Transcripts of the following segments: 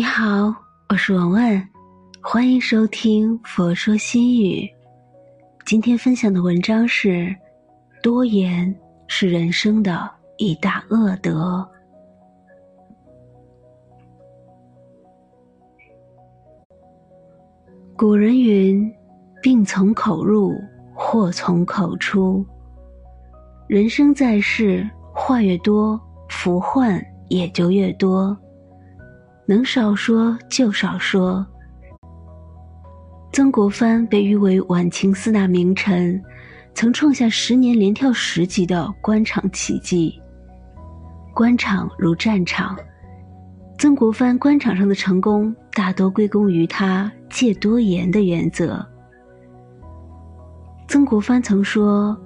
你好，我是文文，欢迎收听《佛说心语》。今天分享的文章是：多言是人生的一大恶德。古人云：“病从口入，祸从口出。”人生在世，话越多，福患也就越多。能少说就少说。曾国藩被誉为晚清四大名臣，曾创下十年连跳十级的官场奇迹。官场如战场，曾国藩官场上的成功大多归功于他戒多言的原则。曾国藩曾说：“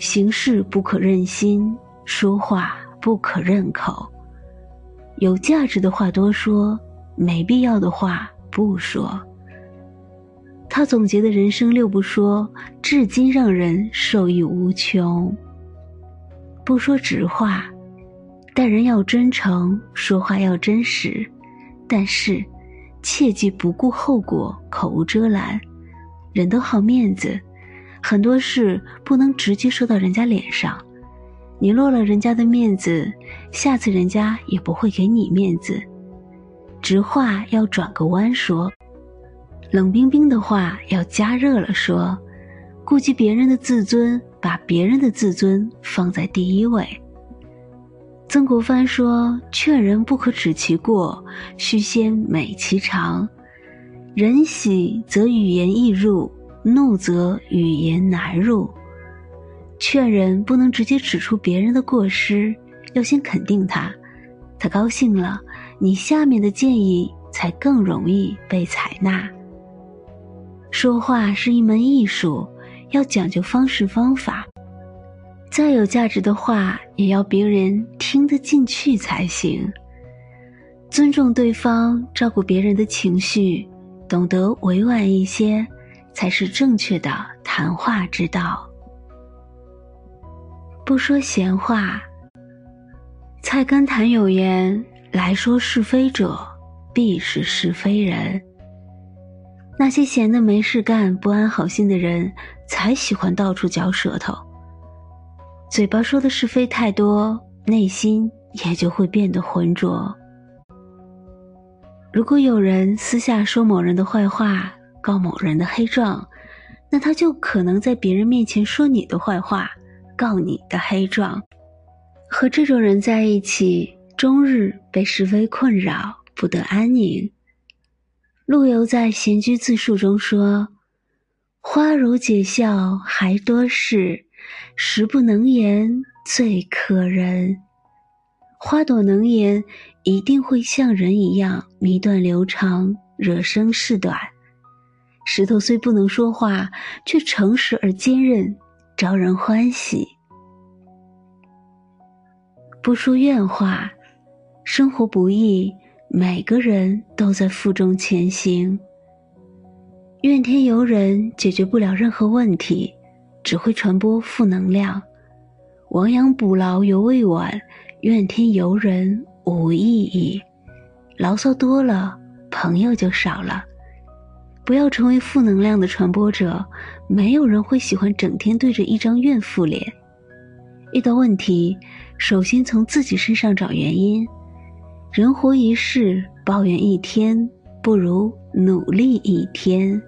行事不可任心，说话不可任口。”有价值的话多说，没必要的话不说。他总结的人生六不说，至今让人受益无穷。不说直话，待人要真诚，说话要真实，但是切记不顾后果，口无遮拦。人都好面子，很多事不能直接说到人家脸上。你落了人家的面子，下次人家也不会给你面子。直话要转个弯说，冷冰冰的话要加热了说。顾及别人的自尊，把别人的自尊放在第一位。曾国藩说：“劝人不可指其过，须先美其长。人喜则语言易入，怒则语言难入。”劝人不能直接指出别人的过失，要先肯定他，他高兴了，你下面的建议才更容易被采纳。说话是一门艺术，要讲究方式方法，再有价值的话也要别人听得进去才行。尊重对方，照顾别人的情绪，懂得委婉一些，才是正确的谈话之道。不说闲话。菜根谭有言：“来说是非者，必是是非人。”那些闲的没事干、不安好心的人，才喜欢到处嚼舌头。嘴巴说的是非太多，内心也就会变得浑浊。如果有人私下说某人的坏话，告某人的黑状，那他就可能在别人面前说你的坏话。告你的黑状，和这种人在一起，终日被是非困扰，不得安宁。陆游在《闲居自述》中说：“花如解笑还多事，时不能言最可人。”花朵能言，一定会像人一样迷断流长，惹生事短。石头虽不能说话，却诚实而坚韧。招人欢喜，不说怨话。生活不易，每个人都在负重前行。怨天尤人解决不了任何问题，只会传播负能量。亡羊补牢犹未晚，怨天尤人无意义。牢骚多了，朋友就少了。不要成为负能量的传播者，没有人会喜欢整天对着一张怨妇脸。遇到问题，首先从自己身上找原因。人活一世，抱怨一天不如努力一天。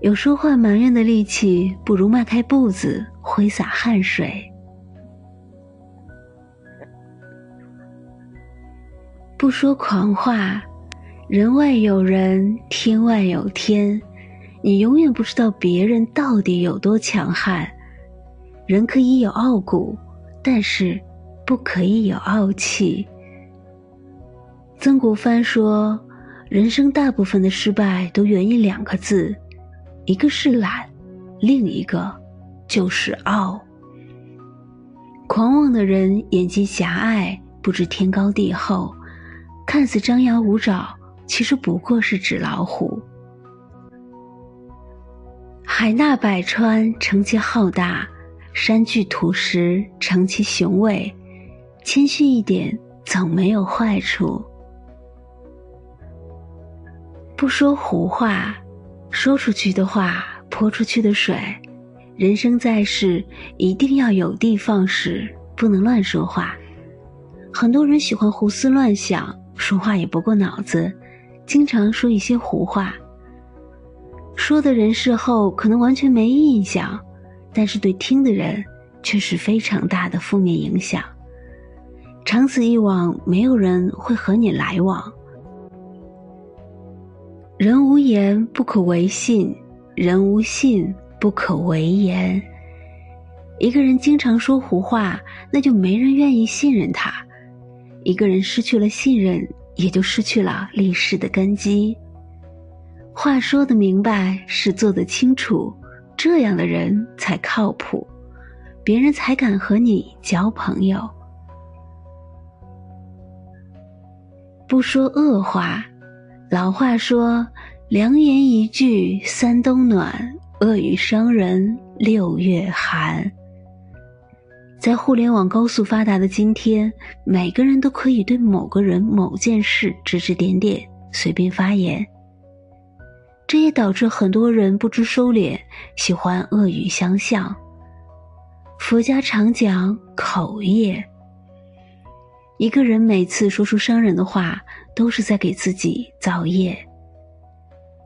有说话埋怨的力气，不如迈开步子挥洒汗水。不说狂话。人外有人，天外有天，你永远不知道别人到底有多强悍。人可以有傲骨，但是不可以有傲气。曾国藩说：“人生大部分的失败都源于两个字，一个是懒，另一个就是傲。狂妄的人眼睛狭隘，不知天高地厚，看似张牙舞爪。”其实不过是纸老虎。海纳百川，成其浩大；山具土石，成其雄伟。谦虚一点，总没有坏处。不说胡话，说出去的话泼出去的水。人生在世，一定要有的放矢，不能乱说话。很多人喜欢胡思乱想，说话也不过脑子，经常说一些胡话。说的人事后可能完全没印象，但是对听的人却是非常大的负面影响。长此以往，没有人会和你来往。人无言不可为信，人无信。不可为言。一个人经常说胡话，那就没人愿意信任他。一个人失去了信任，也就失去了立世的根基。话说的明白，事做得清楚，这样的人才靠谱，别人才敢和你交朋友。不说恶话，老话说：“良言一句三冬暖。”恶语伤人，六月寒。在互联网高速发达的今天，每个人都可以对某个人、某件事指指点点，随便发言。这也导致很多人不知收敛，喜欢恶语相向。佛家常讲口业，一个人每次说出伤人的话，都是在给自己造业。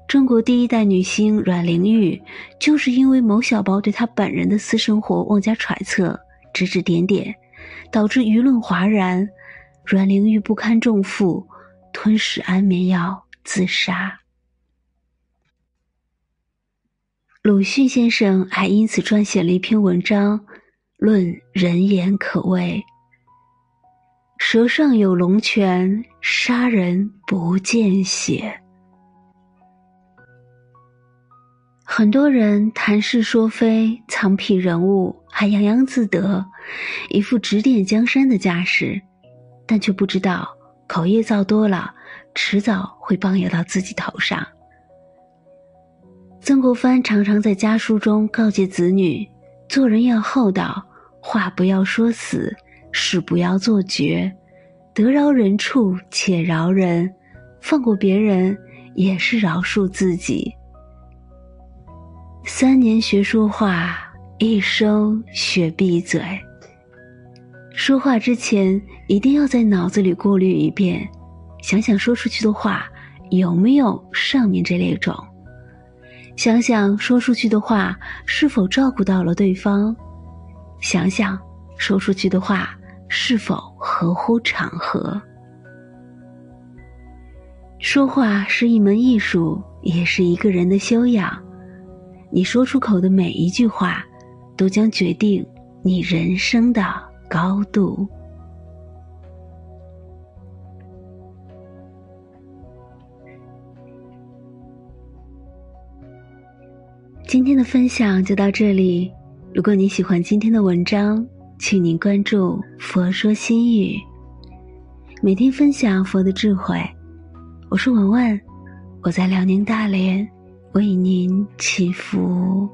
中国第一代女星阮玲玉，就是因为某小包对她本人的私生活妄加揣测、指指点点，导致舆论哗然。阮玲玉不堪重负，吞食安眠药自杀。鲁迅先生还因此撰写了一篇文章，论人言可畏。舌上有龙泉，杀人不见血。很多人谈是说非，藏品人物，还洋洋自得，一副指点江山的架势，但却不知道口业造多了，迟早会棒压到自己头上。曾国藩常常在家书中告诫子女：做人要厚道，话不要说死，事不要做绝，得饶人处且饶人，放过别人也是饶恕自己。三年学说话，一生学闭嘴。说话之前，一定要在脑子里过滤一遍，想想说出去的话有没有上面这类种，想想说出去的话是否照顾到了对方，想想说出去的话是否合乎场合。说话是一门艺术，也是一个人的修养。你说出口的每一句话，都将决定你人生的高度。今天的分享就到这里。如果你喜欢今天的文章，请您关注“佛说心语”，每天分享佛的智慧。我是文文，我在辽宁大连。为您祈福。